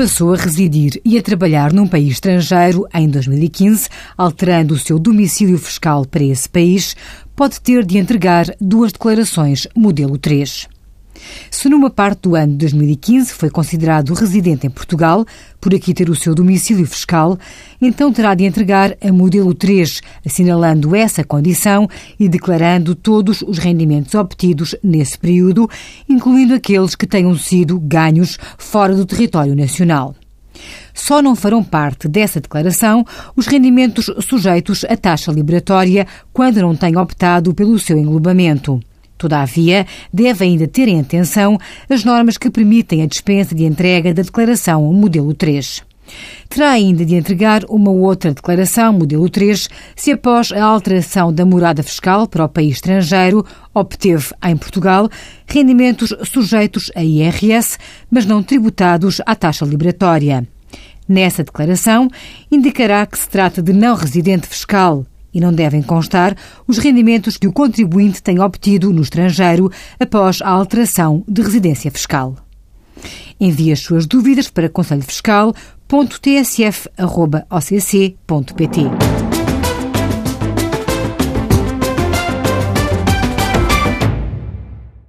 passou a residir e a trabalhar num país estrangeiro em 2015, alterando o seu domicílio fiscal para esse país, pode ter de entregar duas declarações modelo 3. Se numa parte do ano de 2015 foi considerado residente em Portugal, por aqui ter o seu domicílio fiscal, então terá de entregar a modelo 3, assinalando essa condição e declarando todos os rendimentos obtidos nesse período, incluindo aqueles que tenham sido ganhos fora do território nacional. Só não farão parte dessa declaração os rendimentos sujeitos à taxa liberatória quando não tenham optado pelo seu englobamento. Todavia, deve ainda ter em atenção as normas que permitem a dispensa de entrega da declaração modelo 3. Terá ainda de entregar uma outra declaração, modelo 3, se após a alteração da morada fiscal para o país estrangeiro obteve em Portugal rendimentos sujeitos a IRS, mas não tributados à taxa liberatória. Nessa declaração, indicará que se trata de não residente fiscal e não devem constar os rendimentos que o contribuinte tem obtido no estrangeiro após a alteração de residência fiscal. Envie as suas dúvidas para conselhofiscal.tsf.occ.pt.